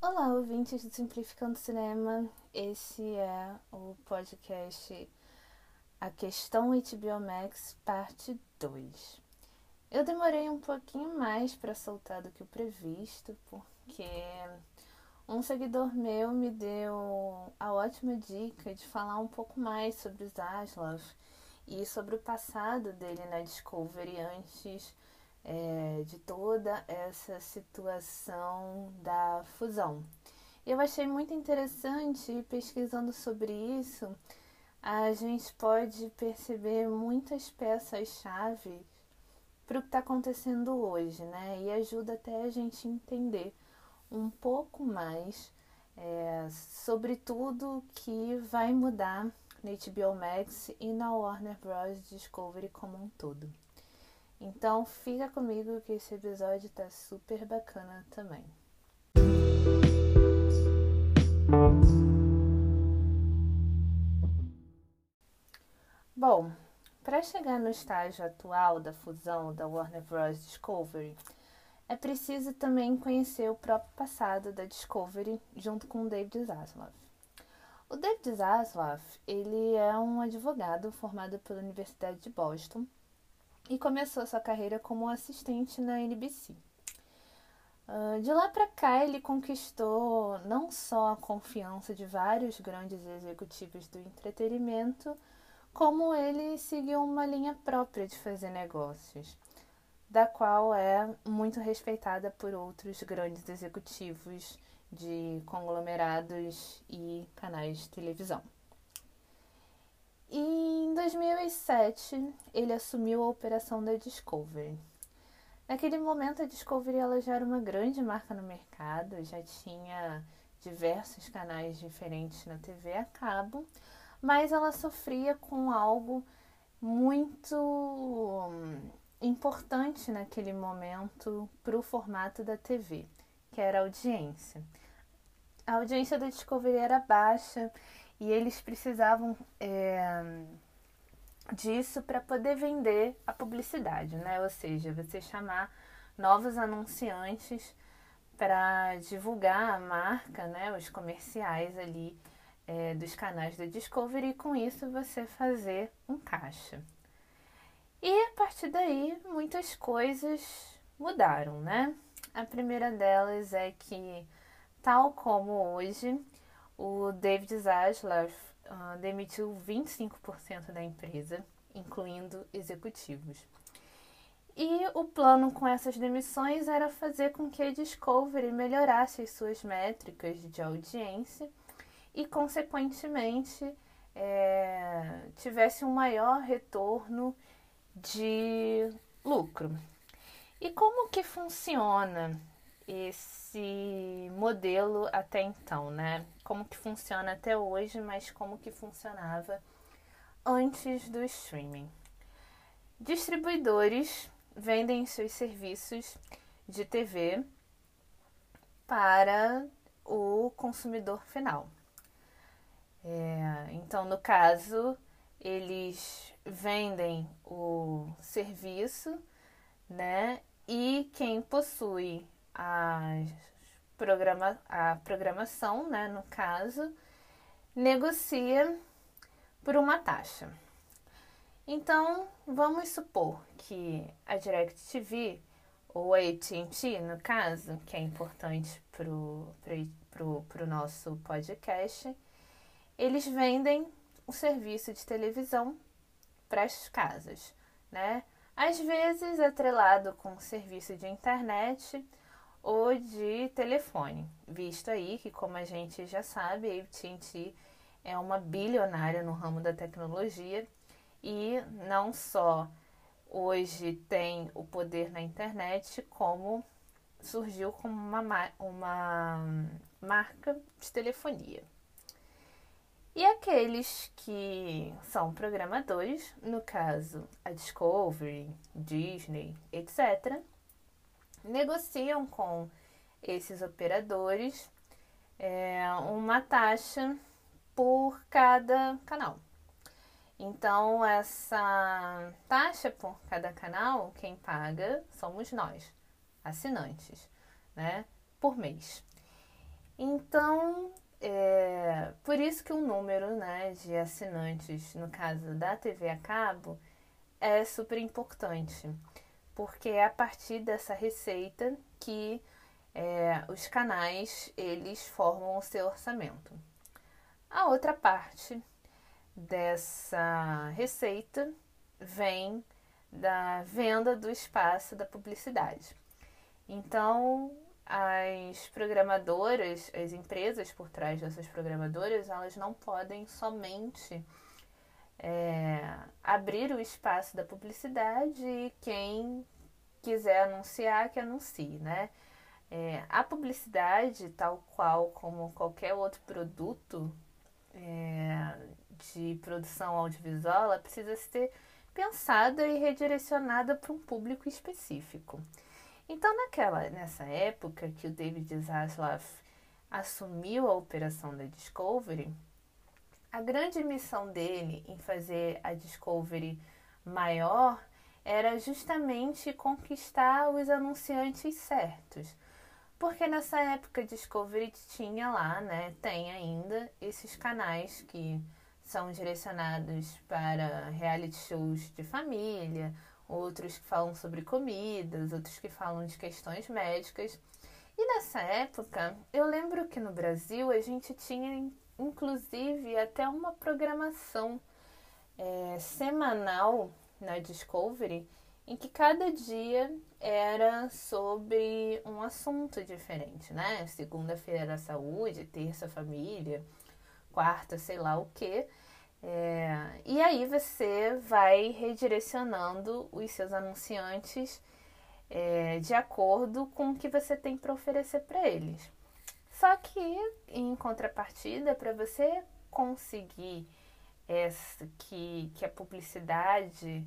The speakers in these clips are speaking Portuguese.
Olá, ouvintes do Simplificando Cinema. Esse é o podcast A Questão HBO Max, parte 2. Eu demorei um pouquinho mais para soltar do que o previsto, porque um seguidor meu me deu a ótima dica de falar um pouco mais sobre Zaslav e sobre o passado dele na Discovery antes é, de toda essa situação da fusão. Eu achei muito interessante, pesquisando sobre isso, a gente pode perceber muitas peças-chave para o que está acontecendo hoje, né? E ajuda até a gente entender um pouco mais é, sobre tudo que vai mudar na HBO Max e na Warner Bros. Discovery como um todo. Então fica comigo que esse episódio tá super bacana também. Bom, para chegar no estágio atual da fusão da Warner Bros. Discovery, é preciso também conhecer o próprio passado da Discovery junto com o David Zaslav. O David Zaslav, ele é um advogado formado pela Universidade de Boston e começou sua carreira como assistente na NBC. Uh, de lá para cá, ele conquistou não só a confiança de vários grandes executivos do entretenimento, como ele seguiu uma linha própria de fazer negócios da qual é muito respeitada por outros grandes executivos de conglomerados e canais de televisão. Em 2007, ele assumiu a operação da Discovery. Naquele momento, a Discovery ela já era uma grande marca no mercado, já tinha diversos canais diferentes na TV a cabo, mas ela sofria com algo muito importante naquele momento para o formato da TV, que era a audiência. A audiência da Discovery era baixa e eles precisavam é, disso para poder vender a publicidade, né? Ou seja, você chamar novos anunciantes para divulgar a marca, né? Os comerciais ali é, dos canais da Discovery e com isso você fazer um caixa. E a partir daí, muitas coisas mudaram, né? A primeira delas é que, tal como hoje, o David Zaslav uh, demitiu 25% da empresa, incluindo executivos. E o plano com essas demissões era fazer com que a Discovery melhorasse as suas métricas de audiência e, consequentemente, é, tivesse um maior retorno de lucro. E como que funciona esse modelo até então, né? Como que funciona até hoje, mas como que funcionava antes do streaming. Distribuidores vendem seus serviços de TV para o consumidor final. É, então, no caso, eles vendem o serviço, né? E quem possui a, programa, a programação, né, no caso, negocia por uma taxa. Então, vamos supor que a DirecTV ou a AT&T, no caso, que é importante para o nosso podcast, eles vendem o serviço de televisão para as casas, né? Às vezes atrelado com serviço de internet ou de telefone, visto aí que, como a gente já sabe, a AT&T é uma bilionária no ramo da tecnologia e não só hoje tem o poder na internet, como surgiu como uma, uma marca de telefonia. E aqueles que são programadores, no caso a Discovery, Disney, etc., negociam com esses operadores é, uma taxa por cada canal. Então, essa taxa por cada canal, quem paga somos nós, assinantes, né? Por mês. Então, é, por isso que o número né, de assinantes, no caso da TV a cabo, é super importante, porque é a partir dessa receita que é, os canais eles formam o seu orçamento. A outra parte dessa receita vem da venda do espaço da publicidade. Então, as programadoras, as empresas por trás dessas programadoras, elas não podem somente é, abrir o espaço da publicidade e quem quiser anunciar, que anuncie, né? É, a publicidade, tal qual como qualquer outro produto é, de produção audiovisual, ela precisa ser pensada e redirecionada para um público específico. Então, naquela, nessa época que o David Zaslav assumiu a operação da Discovery, a grande missão dele em fazer a Discovery maior era justamente conquistar os anunciantes certos. Porque nessa época Discovery tinha lá, né, tem ainda esses canais que são direcionados para reality shows de família, outros que falam sobre comidas, outros que falam de questões médicas. E nessa época, eu lembro que no Brasil a gente tinha inclusive até uma programação é, semanal na Discovery em que cada dia era sobre um assunto diferente, né? Segunda-feira era saúde, terça família, quarta sei lá o que. É, e aí você vai redirecionando os seus anunciantes é, de acordo com o que você tem para oferecer para eles. Só que, em contrapartida, para você conseguir essa, que, que a publicidade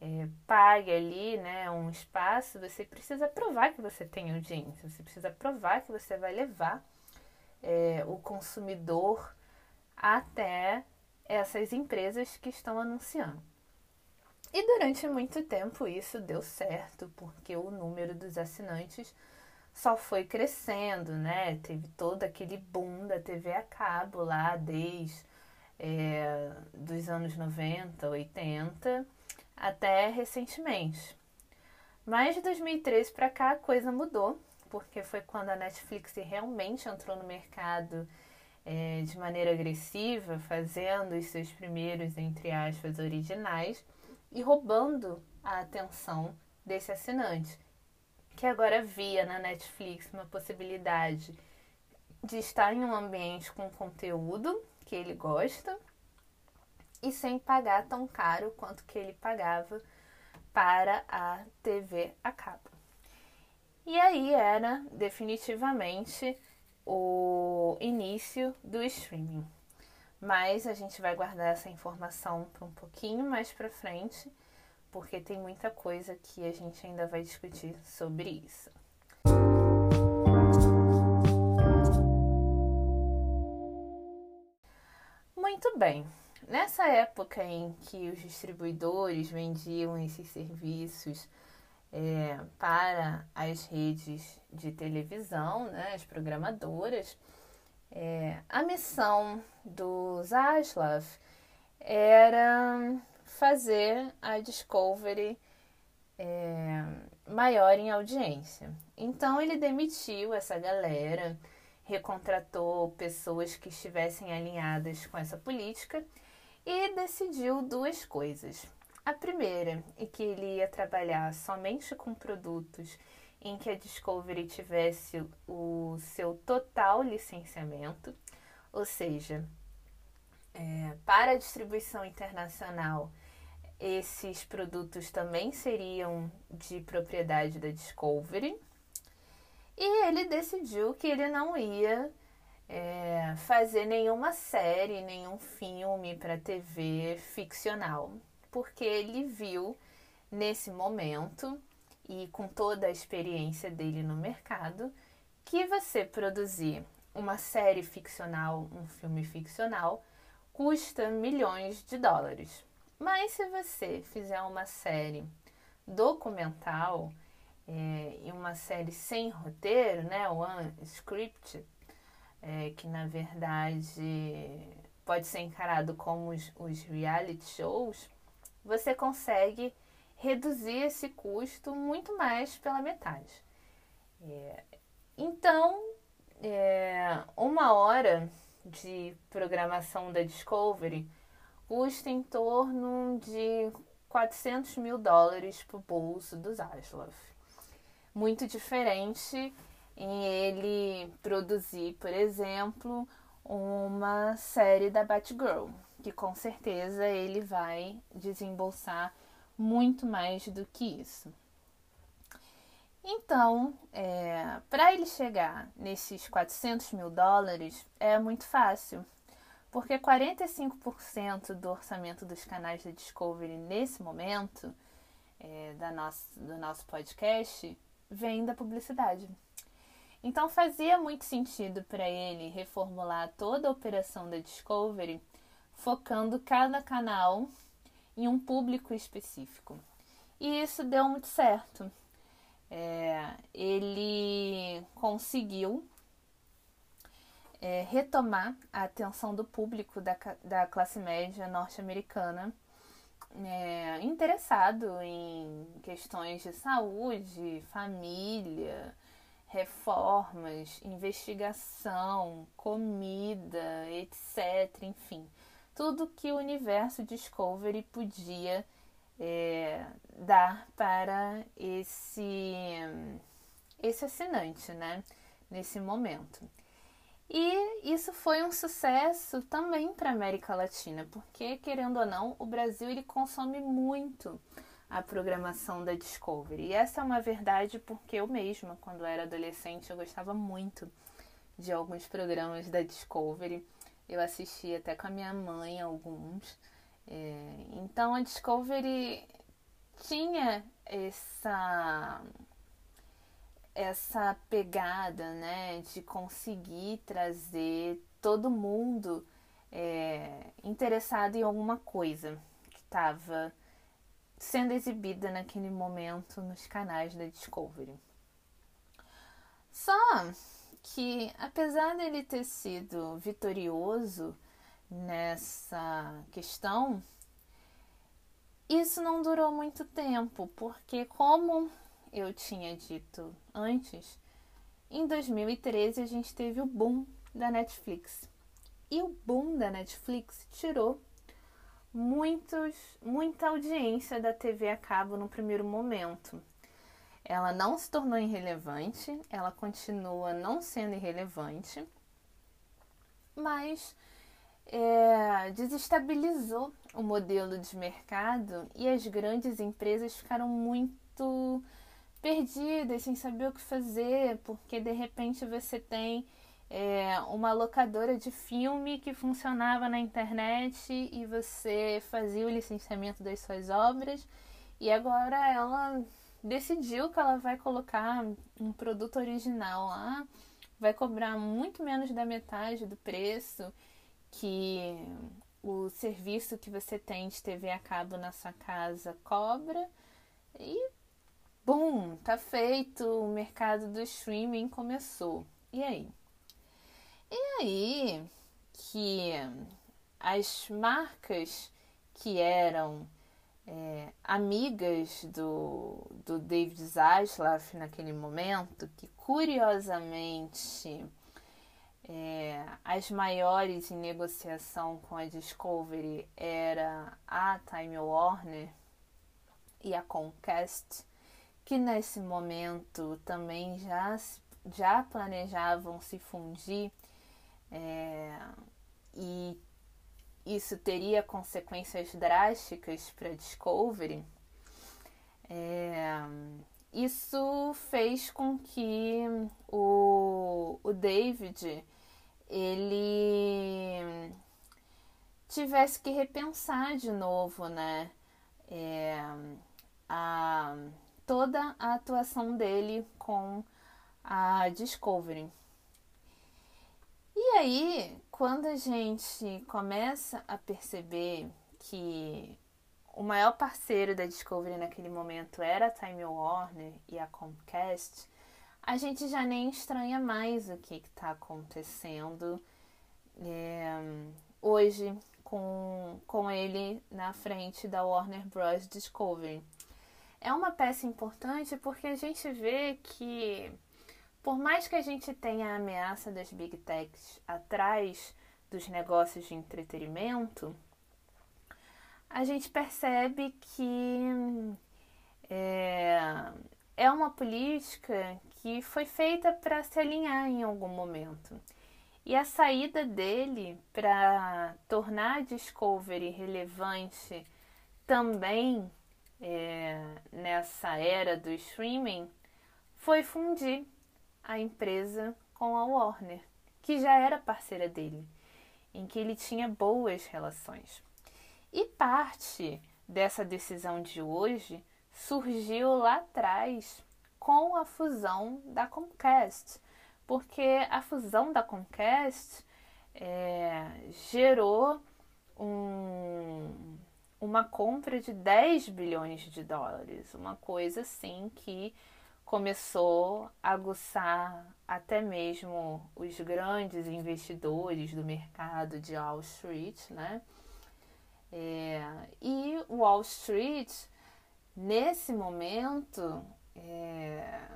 é, pague ali né, um espaço, você precisa provar que você tem audiência, você precisa provar que você vai levar é, o consumidor até essas empresas que estão anunciando. E durante muito tempo isso deu certo, porque o número dos assinantes só foi crescendo, né? Teve todo aquele boom da TV a cabo lá desde é, dos anos 90, 80 até recentemente. Mas de 2013 para cá a coisa mudou, porque foi quando a Netflix realmente entrou no mercado é, de maneira agressiva, fazendo os seus primeiros, entre aspas, originais e roubando a atenção desse assinante que agora via na Netflix uma possibilidade de estar em um ambiente com conteúdo que ele gosta e sem pagar tão caro quanto que ele pagava para a TV a cabo. E aí era definitivamente o início do streaming. Mas a gente vai guardar essa informação para um pouquinho mais para frente porque tem muita coisa que a gente ainda vai discutir sobre isso. Muito bem. Nessa época em que os distribuidores vendiam esses serviços é, para as redes de televisão, né, as programadoras, é, a missão do Zaslav era fazer a Discovery é, maior em audiência. Então ele demitiu essa galera, recontratou pessoas que estivessem alinhadas com essa política e decidiu duas coisas. A primeira é que ele ia trabalhar somente com produtos em que a Discovery tivesse o seu total licenciamento, ou seja, é, para a distribuição internacional, esses produtos também seriam de propriedade da Discovery. E ele decidiu que ele não ia é, fazer nenhuma série, nenhum filme para TV ficcional, porque ele viu nesse momento e com toda a experiência dele no mercado que você produzir uma série ficcional, um filme ficcional, custa milhões de dólares. Mas se você fizer uma série documental é, e uma série sem roteiro, né, one script, é, que na verdade pode ser encarado como os, os reality shows, você consegue reduzir esse custo muito mais pela metade. É, então, é, uma hora de programação da Discovery custa em torno de 400 mil dólares para o bolso do Zaslav. Muito diferente em ele produzir, por exemplo, uma série da Batgirl, que com certeza ele vai desembolsar muito mais do que isso. Então, é, para ele chegar nesses 400 mil dólares é muito fácil, porque 45% do orçamento dos canais da Discovery nesse momento é, da nosso, do nosso podcast vem da publicidade. Então fazia muito sentido para ele reformular toda a operação da Discovery, focando cada canal em um público específico. E isso deu muito certo. É, ele conseguiu é, retomar a atenção do público da, da classe média norte-americana é, interessado em questões de saúde, família, reformas, investigação, comida, etc. Enfim, tudo que o universo Discovery podia é, dar para esse, esse assinante, né? Nesse momento. E isso foi um sucesso também para a América Latina, porque querendo ou não, o Brasil ele consome muito a programação da Discovery. E essa é uma verdade porque eu mesma, quando era adolescente, eu gostava muito de alguns programas da Discovery. Eu assisti até com a minha mãe alguns. É, então a Discovery tinha essa essa pegada, né, de conseguir trazer todo mundo é, interessado em alguma coisa que estava sendo exibida naquele momento nos canais da Discovery. Só que, apesar dele ter sido vitorioso nessa questão, isso não durou muito tempo, porque, como eu tinha dito antes, em 2013 a gente teve o boom da Netflix. E o boom da Netflix tirou muitos, muita audiência da TV a cabo no primeiro momento. Ela não se tornou irrelevante, ela continua não sendo irrelevante, mas é, desestabilizou o modelo de mercado e as grandes empresas ficaram muito perdidas, sem saber o que fazer, porque de repente você tem é, uma locadora de filme que funcionava na internet e você fazia o licenciamento das suas obras e agora ela decidiu que ela vai colocar um produto original lá, vai cobrar muito menos da metade do preço que o serviço que você tem de TV a cabo na sua casa cobra e bum, tá feito, o mercado do streaming começou. E aí? E aí que as marcas que eram é, amigas do, do David Zaslav naquele momento, que curiosamente é, as maiores em negociação com a Discovery era a Time Warner e a Comcast, que nesse momento também já, já planejavam se fundir é, e isso teria consequências drásticas para Discovery, é, isso fez com que o, o David ele tivesse que repensar de novo, né? É, a, toda a atuação dele com a Discovery. E aí, quando a gente começa a perceber que o maior parceiro da Discovery naquele momento era a Time Warner e a Comcast, a gente já nem estranha mais o que está acontecendo é, hoje com, com ele na frente da Warner Bros. Discovery. É uma peça importante porque a gente vê que, por mais que a gente tenha a ameaça das Big Techs atrás dos negócios de entretenimento, a gente percebe que é, é uma política que foi feita para se alinhar em algum momento. E a saída dele para tornar a Discovery relevante também é, nessa era do streaming foi fundir a empresa com a Warner, que já era parceira dele, em que ele tinha boas relações. E parte dessa decisão de hoje surgiu lá atrás com a fusão da Comcast, porque a fusão da Comcast é, gerou um, uma compra de 10 bilhões de dólares, uma coisa assim que começou a aguçar até mesmo os grandes investidores do mercado de Wall Street, né? É, e Wall Street, nesse momento, é,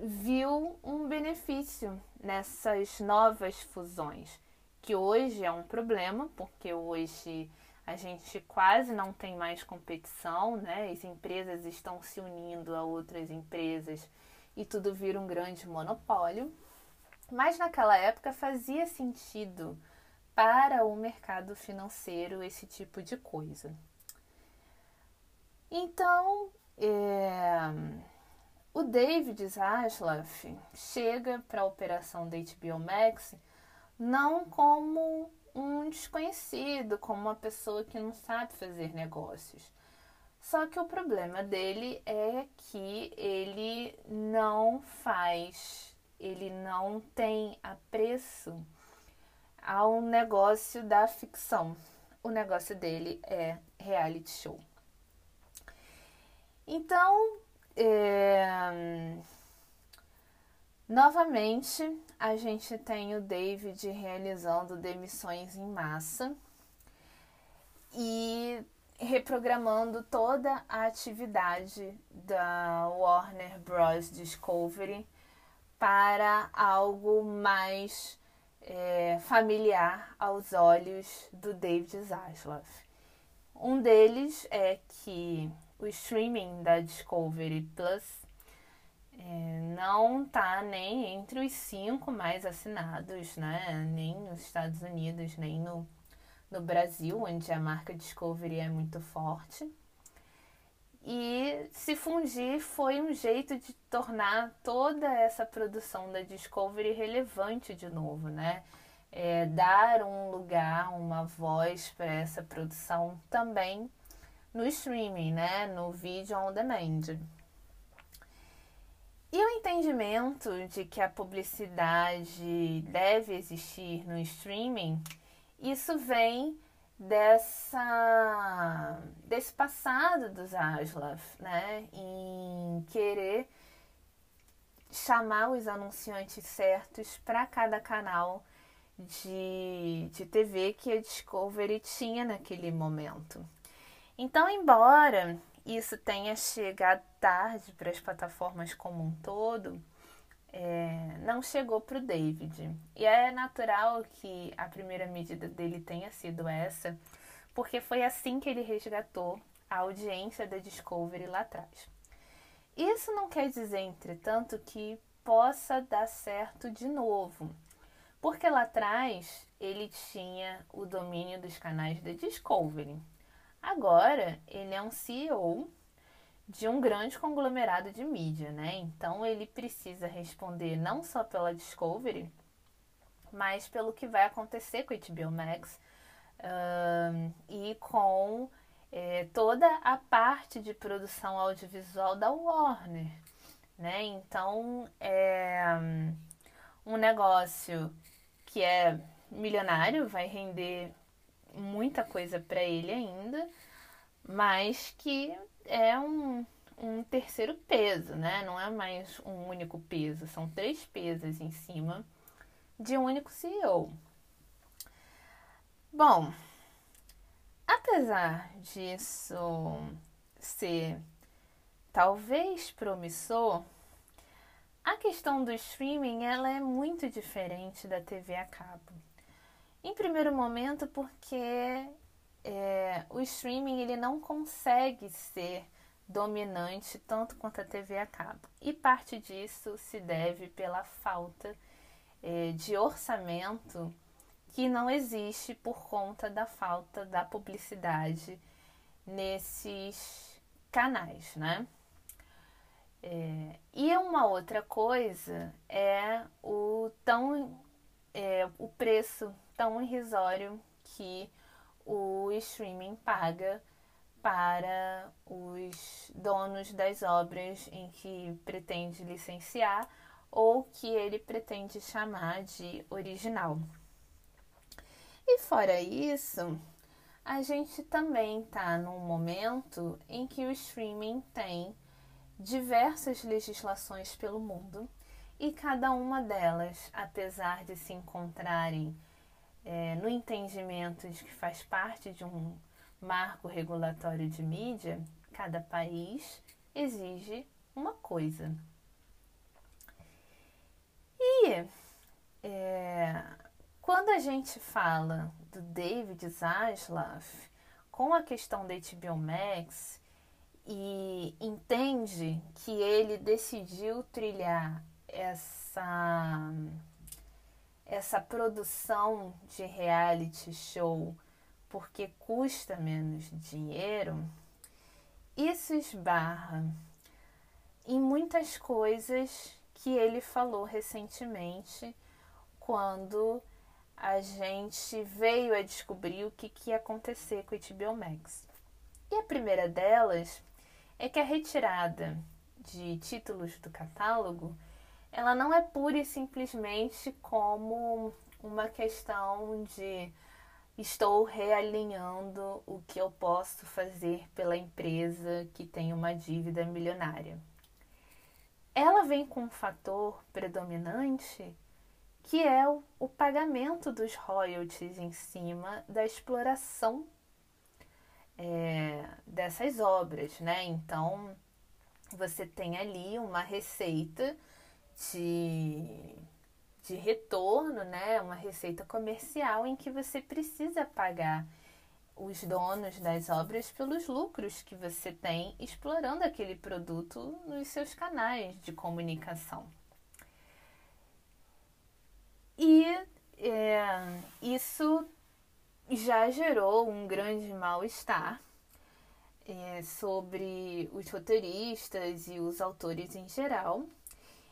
viu um benefício nessas novas fusões, que hoje é um problema, porque hoje a gente quase não tem mais competição, né? As empresas estão se unindo a outras empresas e tudo vira um grande monopólio. Mas naquela época fazia sentido para o mercado financeiro esse tipo de coisa. Então, é, o David Zaslav chega para a operação da HBO Max não como um desconhecido, como uma pessoa que não sabe fazer negócios. Só que o problema dele é que ele não faz, ele não tem apreço ao negócio da ficção. O negócio dele é reality show. Então, é... novamente, a gente tem o David realizando demissões em massa e reprogramando toda a atividade da Warner Bros. Discovery para algo mais é, familiar aos olhos do David Zaslav. Um deles é que o streaming da Discovery Plus é, não está nem entre os cinco mais assinados, né? Nem nos Estados Unidos, nem no, no Brasil, onde a marca Discovery é muito forte. E se fundir foi um jeito de tornar toda essa produção da Discovery relevante de novo, né? É, dar um lugar, uma voz para essa produção também no streaming, né? No vídeo on demand. E o entendimento de que a publicidade deve existir no streaming, isso vem dessa desse passado dos Aslav, né, em querer chamar os anunciantes certos para cada canal de, de TV que a Discovery tinha naquele momento. Então, embora isso tenha chegado tarde para as plataformas como um todo, é, não chegou para o David. E é natural que a primeira medida dele tenha sido essa, porque foi assim que ele resgatou a audiência da Discovery lá atrás. Isso não quer dizer, entretanto, que possa dar certo de novo, porque lá atrás ele tinha o domínio dos canais da Discovery. Agora ele é um CEO de um grande conglomerado de mídia, né? Então ele precisa responder não só pela Discovery, mas pelo que vai acontecer com a HBO Max e com é, toda a parte de produção audiovisual da Warner, né? Então é um negócio que é milionário, vai render muita coisa para ele ainda mas que é um, um terceiro peso, né? Não é mais um único peso, são três pesos em cima de um único CEO. Bom, apesar disso ser talvez promissor, a questão do streaming ela é muito diferente da TV a cabo. Em primeiro momento, porque é, o streaming ele não consegue ser dominante tanto quanto a TV a cabo. E parte disso se deve pela falta é, de orçamento que não existe por conta da falta da publicidade nesses canais, né? É, e uma outra coisa é o tão é, o preço tão irrisório que o streaming paga para os donos das obras em que pretende licenciar ou que ele pretende chamar de original. E fora isso, a gente também está num momento em que o streaming tem diversas legislações pelo mundo e cada uma delas, apesar de se encontrarem é, no entendimento de que faz parte de um marco regulatório de mídia, cada país exige uma coisa. E é, quando a gente fala do David Zaslav com a questão da HBO Max e entende que ele decidiu trilhar essa essa produção de reality show porque custa menos dinheiro, isso esbarra em muitas coisas que ele falou recentemente quando a gente veio a descobrir o que, que ia acontecer com o HBO Max. E a primeira delas é que a retirada de títulos do catálogo ela não é pura e simplesmente como uma questão de estou realinhando o que eu posso fazer pela empresa que tem uma dívida milionária. Ela vem com um fator predominante que é o, pagamento dos royalties em cima da exploração é, dessas obras, né? Então você tem ali uma receita de, de retorno, né? Uma receita comercial em que você precisa pagar os donos das obras pelos lucros que você tem explorando aquele produto nos seus canais de comunicação. E é, isso já gerou um grande mal-estar é, sobre os roteiristas e os autores em geral.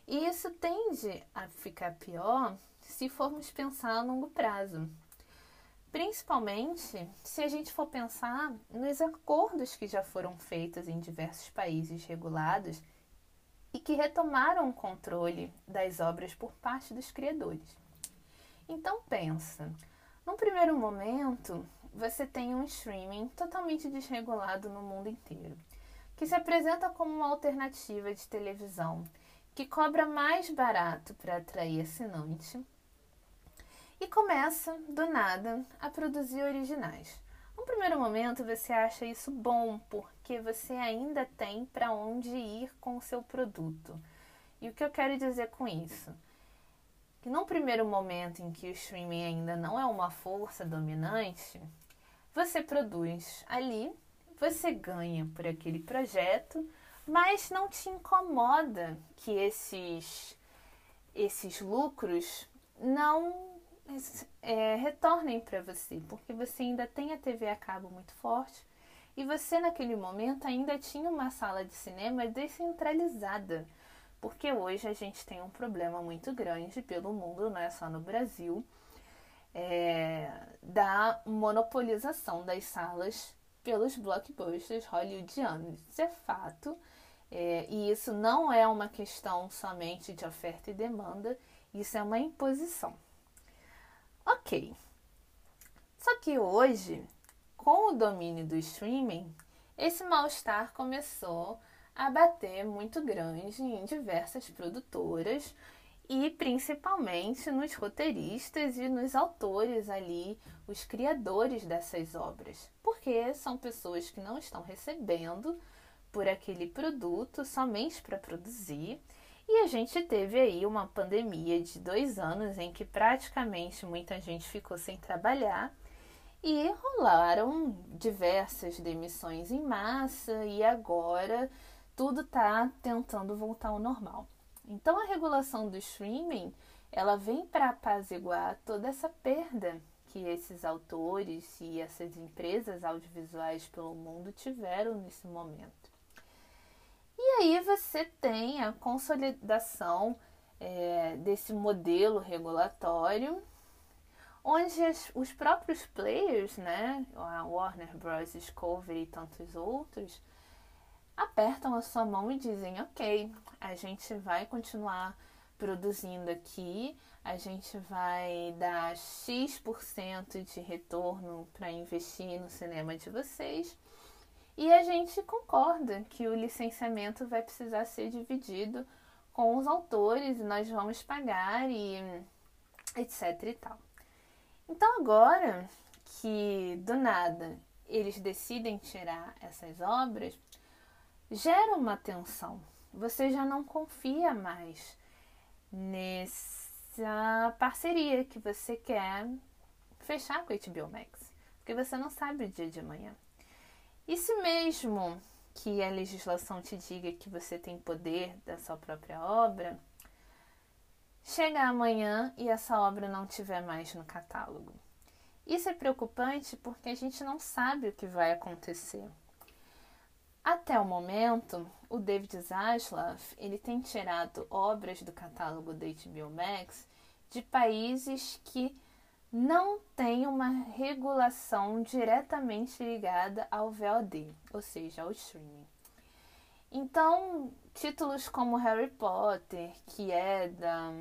E isso tende a ficar pior se formos pensar a longo prazo. Principalmente se a gente for pensar nos acordos que já foram feitos em diversos países regulados e que retomaram o controle das obras por parte dos criadores. Então pensa, num primeiro momento, você tem um streaming totalmente desregulado no mundo inteiro, que se apresenta como uma alternativa de televisão que cobra mais barato para atrair assinante e começa, do nada, a produzir originais. No primeiro momento você acha isso bom porque você ainda tem para onde ir com o seu produto. E o que eu quero dizer com isso? que num primeiro momento em que o streaming ainda não é uma força dominante, você produz ali, você ganha por aquele projeto, mas não te incomoda que esses esses lucros não é, retornem para você, porque você ainda tem a TV a cabo muito forte e você naquele momento ainda tinha uma sala de cinema descentralizada porque hoje a gente tem um problema muito grande pelo mundo, não é só no Brasil, é, da monopolização das salas pelos blockbusters hollywoodianos. Isso é fato, é, e isso não é uma questão somente de oferta e demanda, isso é uma imposição. Ok. Só que hoje, com o domínio do streaming, esse mal-estar começou a bater muito grande em diversas produtoras e principalmente nos roteiristas e nos autores ali, os criadores dessas obras, porque são pessoas que não estão recebendo por aquele produto somente para produzir. E a gente teve aí uma pandemia de dois anos em que praticamente muita gente ficou sem trabalhar e rolaram diversas demissões em massa e agora tudo está tentando voltar ao normal. Então a regulação do streaming ela vem para apaziguar toda essa perda que esses autores e essas empresas audiovisuais pelo mundo tiveram nesse momento. E aí você tem a consolidação é, desse modelo regulatório, onde as, os próprios players, né, a Warner Bros. Discovery e tantos outros, apertam a sua mão e dizem: ok, a gente vai continuar produzindo aqui, a gente vai dar X% de retorno para investir no cinema de vocês. E a gente concorda que o licenciamento vai precisar ser dividido com os autores e nós vamos pagar e etc e tal. Então agora que do nada eles decidem tirar essas obras, gera uma tensão. Você já não confia mais nessa parceria que você quer fechar com a HBO Max, porque você não sabe o dia de amanhã. E se mesmo que a legislação te diga que você tem poder da sua própria obra, chega amanhã e essa obra não tiver mais no catálogo. Isso é preocupante porque a gente não sabe o que vai acontecer. Até o momento, o David Zaslav ele tem tirado obras do catálogo da HBO Max de países que não têm uma regulação diretamente ligada ao VOD, ou seja, ao streaming. Então, títulos como Harry Potter, que é da,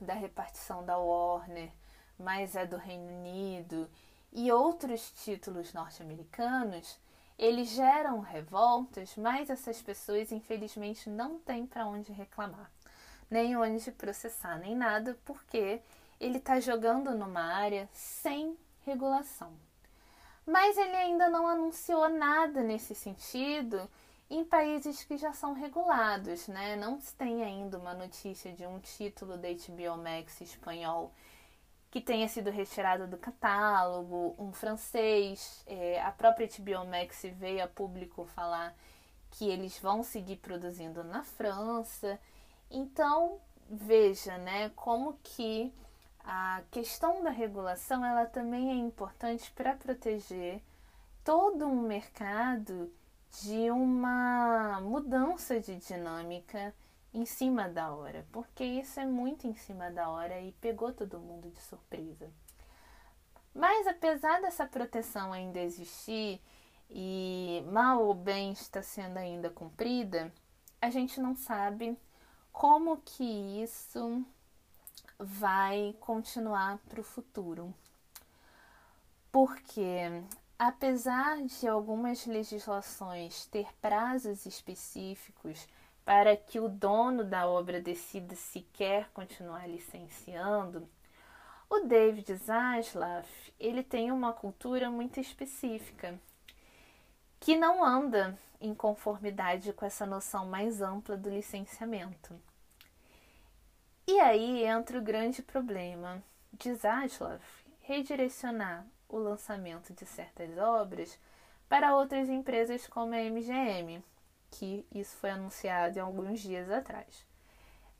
da repartição da Warner, mas é do Reino Unido, e outros títulos norte-americanos, eles geram revoltas, mas essas pessoas infelizmente não têm para onde reclamar, nem onde processar, nem nada, porque ele está jogando numa área sem regulação. Mas ele ainda não anunciou nada nesse sentido em países que já são regulados, né? Não se tem ainda uma notícia de um título da HBO Max espanhol que tenha sido retirado do catálogo, um francês, é, a própria HBO Max veio a público falar que eles vão seguir produzindo na França. Então, veja, né, como que a questão da regulação ela também é importante para proteger todo um mercado de uma mudança de dinâmica em cima da hora, porque isso é muito em cima da hora e pegou todo mundo de surpresa. Mas apesar dessa proteção ainda existir e mal ou bem está sendo ainda cumprida, a gente não sabe como que isso vai continuar para o futuro. Porque apesar de algumas legislações ter prazos específicos para que o dono da obra decida se quer continuar licenciando, o David Zaslav ele tem uma cultura muito específica que não anda em conformidade com essa noção mais ampla do licenciamento. E aí entra o grande problema de Zaslav redirecionar o lançamento de certas obras para outras empresas como a MGM, que isso foi anunciado alguns dias atrás.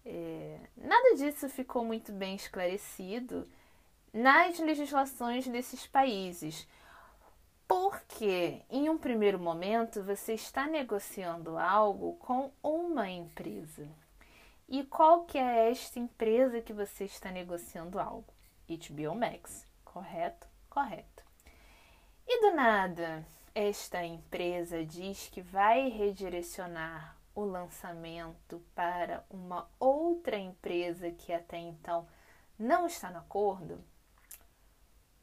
É, nada disso ficou muito bem esclarecido nas legislações desses países, porque em um primeiro momento você está negociando algo com uma empresa. E qual que é esta empresa que você está negociando algo? HBO Max, correto? Correto. E do nada, esta empresa diz que vai redirecionar o lançamento para uma outra empresa que até então não está no acordo,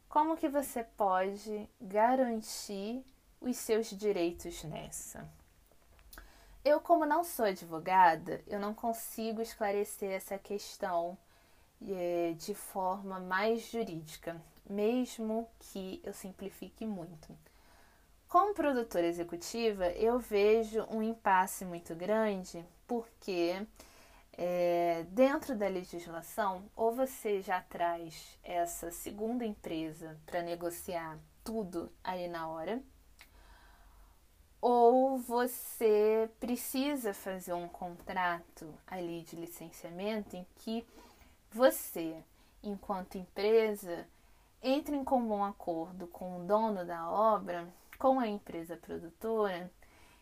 como que você pode garantir os seus direitos nessa. Eu, como não sou advogada, eu não consigo esclarecer essa questão é, de forma mais jurídica, mesmo que eu simplifique muito. Como produtora executiva, eu vejo um impasse muito grande, porque é, dentro da legislação, ou você já traz essa segunda empresa para negociar tudo aí na hora, ou você precisa fazer um contrato ali de licenciamento em que você, enquanto empresa, entre em comum acordo com o dono da obra, com a empresa produtora,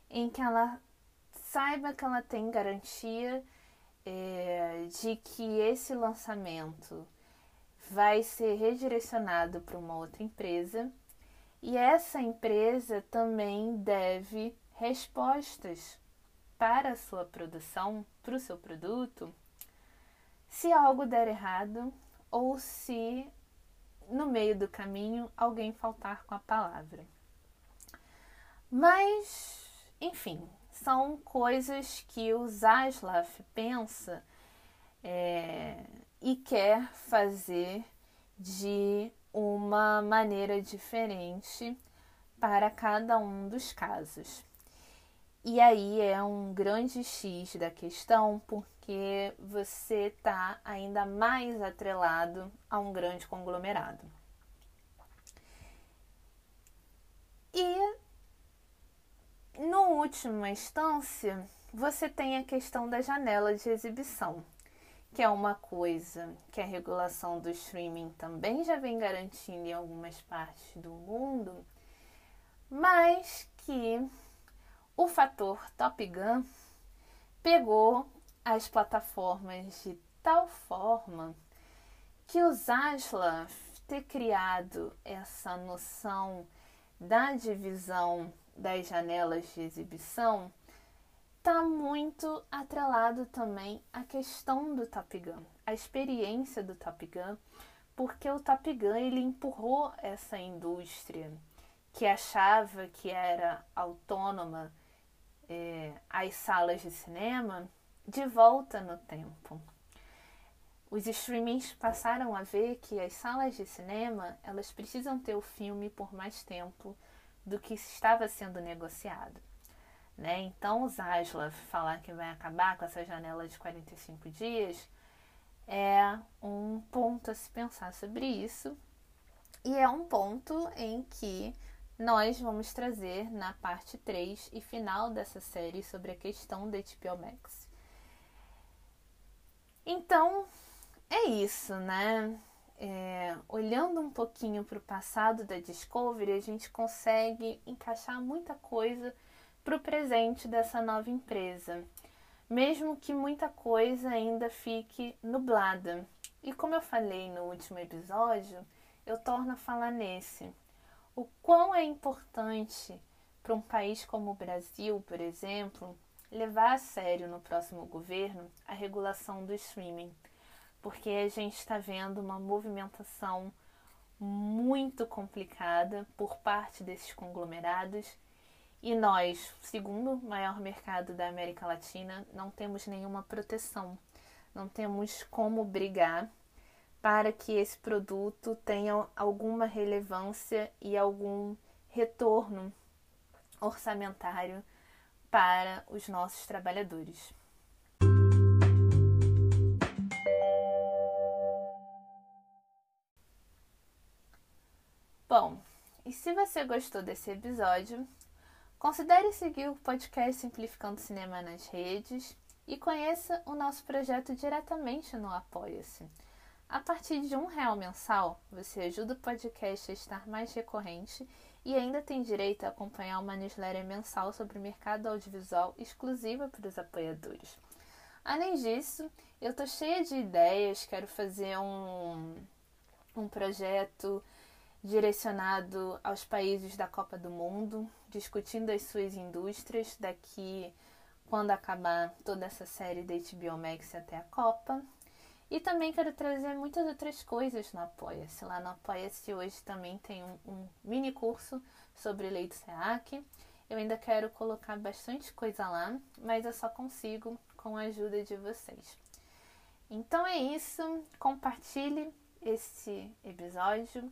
em que ela saiba que ela tem garantia é, de que esse lançamento vai ser redirecionado para uma outra empresa e essa empresa também deve respostas para a sua produção, para o seu produto, se algo der errado ou se no meio do caminho alguém faltar com a palavra. Mas, enfim, são coisas que o Zaslav pensa é, e quer fazer de uma maneira diferente para cada um dos casos. E aí é um grande X da questão, porque você está ainda mais atrelado a um grande conglomerado. E, no última instância, você tem a questão da janela de exibição que é uma coisa que a regulação do streaming também já vem garantindo em algumas partes do mundo, mas que o fator Top Gun pegou as plataformas de tal forma que o Zaslav ter criado essa noção da divisão das janelas de exibição está muito atrelado também à questão do Top Gun, a experiência do Top Gun, porque o Top Gun ele empurrou essa indústria que achava que era autônoma é, salas de cinema de volta no tempo. Os streamings passaram a ver que as salas de cinema elas precisam ter o filme por mais tempo do que estava sendo negociado. Né? Então, o Zaslav falar que vai acabar com essa janela de 45 dias é um ponto a se pensar sobre isso. E é um ponto em que nós vamos trazer na parte 3 e final dessa série sobre a questão da HBO Max. Então, é isso, né? É, olhando um pouquinho para o passado da Discovery, a gente consegue encaixar muita coisa para o presente dessa nova empresa, mesmo que muita coisa ainda fique nublada. E como eu falei no último episódio, eu torno a falar nesse. O quão é importante para um país como o Brasil, por exemplo, levar a sério no próximo governo a regulação do streaming, porque a gente está vendo uma movimentação muito complicada por parte desses conglomerados e nós, segundo maior mercado da América Latina, não temos nenhuma proteção, não temos como brigar para que esse produto tenha alguma relevância e algum retorno orçamentário para os nossos trabalhadores. Bom, e se você gostou desse episódio, Considere seguir o podcast Simplificando Cinema nas redes e conheça o nosso projeto diretamente no Apoia-se. A partir de um real mensal, você ajuda o podcast a estar mais recorrente e ainda tem direito a acompanhar uma newsletter mensal sobre o mercado audiovisual exclusiva para os apoiadores. Além disso, eu estou cheia de ideias, quero fazer um, um projeto direcionado aos países da Copa do Mundo, discutindo as suas indústrias daqui quando acabar toda essa série da HBO Max até a Copa. E também quero trazer muitas outras coisas no Apoia-se. Lá no Apoia-se hoje também tem um, um, mini curso sobre lei do SEAC. Eu ainda quero colocar bastante coisa lá, mas eu só consigo com a ajuda de vocês. Então é isso. Compartilhe este episódio.